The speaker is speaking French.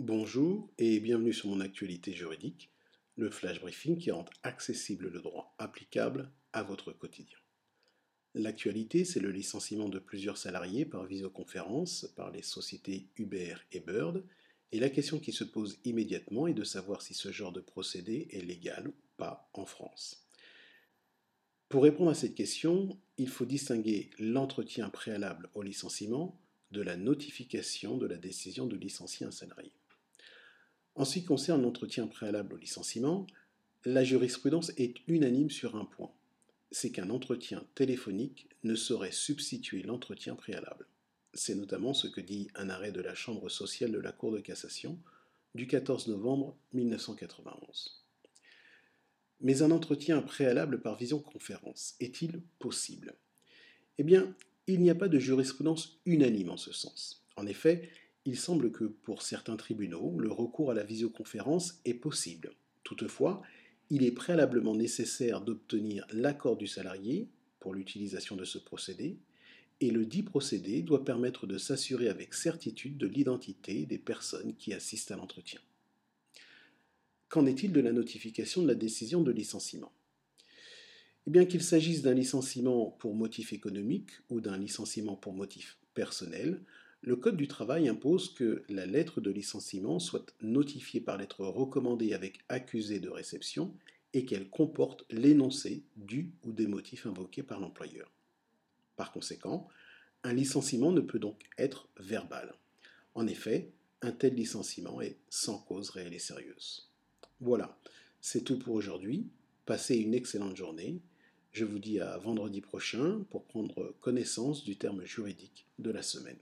Bonjour et bienvenue sur mon actualité juridique, le flash briefing qui rend accessible le droit applicable à votre quotidien. L'actualité, c'est le licenciement de plusieurs salariés par visioconférence par les sociétés Uber et Bird, et la question qui se pose immédiatement est de savoir si ce genre de procédé est légal ou pas en France. Pour répondre à cette question, il faut distinguer l'entretien préalable au licenciement de la notification de la décision de licencier un salarié. En ce qui concerne l'entretien préalable au licenciement, la jurisprudence est unanime sur un point, c'est qu'un entretien téléphonique ne saurait substituer l'entretien préalable. C'est notamment ce que dit un arrêt de la Chambre sociale de la Cour de cassation du 14 novembre 1991. Mais un entretien préalable par visioconférence est-il possible? Eh bien, il n'y a pas de jurisprudence unanime en ce sens. En effet, il semble que pour certains tribunaux, le recours à la visioconférence est possible. Toutefois, il est préalablement nécessaire d'obtenir l'accord du salarié pour l'utilisation de ce procédé, et le dit procédé doit permettre de s'assurer avec certitude de l'identité des personnes qui assistent à l'entretien. Qu'en est-il de la notification de la décision de licenciement? Eh bien qu'il s'agisse d'un licenciement pour motif économique ou d'un licenciement pour motif personnel, le Code du travail impose que la lettre de licenciement soit notifiée par lettre recommandée avec accusé de réception et qu'elle comporte l'énoncé du ou des motifs invoqués par l'employeur. Par conséquent, un licenciement ne peut donc être verbal. En effet, un tel licenciement est sans cause réelle et sérieuse. Voilà, c'est tout pour aujourd'hui. Passez une excellente journée. Je vous dis à vendredi prochain pour prendre connaissance du terme juridique de la semaine.